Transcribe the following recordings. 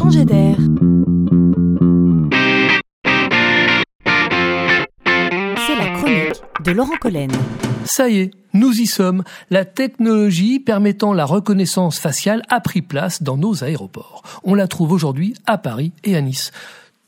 changer d'air. C'est la chronique de Laurent Collen. Ça y est, nous y sommes. La technologie permettant la reconnaissance faciale a pris place dans nos aéroports. On la trouve aujourd'hui à Paris et à Nice.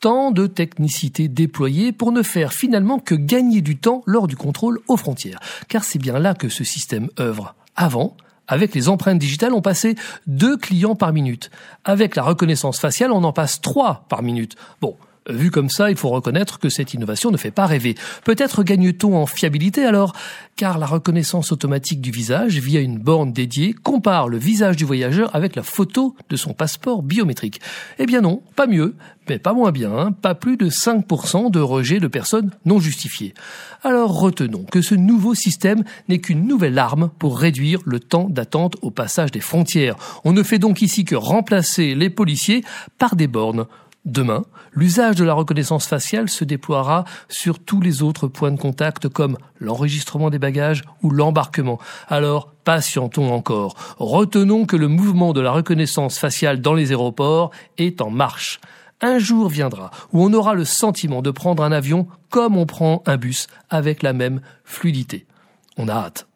Tant de technicité déployée pour ne faire finalement que gagner du temps lors du contrôle aux frontières. Car c'est bien là que ce système œuvre. Avant, avec les empreintes digitales, on passait deux clients par minute. Avec la reconnaissance faciale, on en passe trois par minute. Bon, Vu comme ça, il faut reconnaître que cette innovation ne fait pas rêver. Peut-être gagne-t-on en fiabilité alors, car la reconnaissance automatique du visage via une borne dédiée compare le visage du voyageur avec la photo de son passeport biométrique. Eh bien non, pas mieux, mais pas moins bien, hein. pas plus de 5% de rejet de personnes non justifiées. Alors retenons que ce nouveau système n'est qu'une nouvelle arme pour réduire le temps d'attente au passage des frontières. On ne fait donc ici que remplacer les policiers par des bornes. Demain, l'usage de la reconnaissance faciale se déploiera sur tous les autres points de contact comme l'enregistrement des bagages ou l'embarquement. Alors, patientons encore. Retenons que le mouvement de la reconnaissance faciale dans les aéroports est en marche. Un jour viendra où on aura le sentiment de prendre un avion comme on prend un bus avec la même fluidité. On a hâte.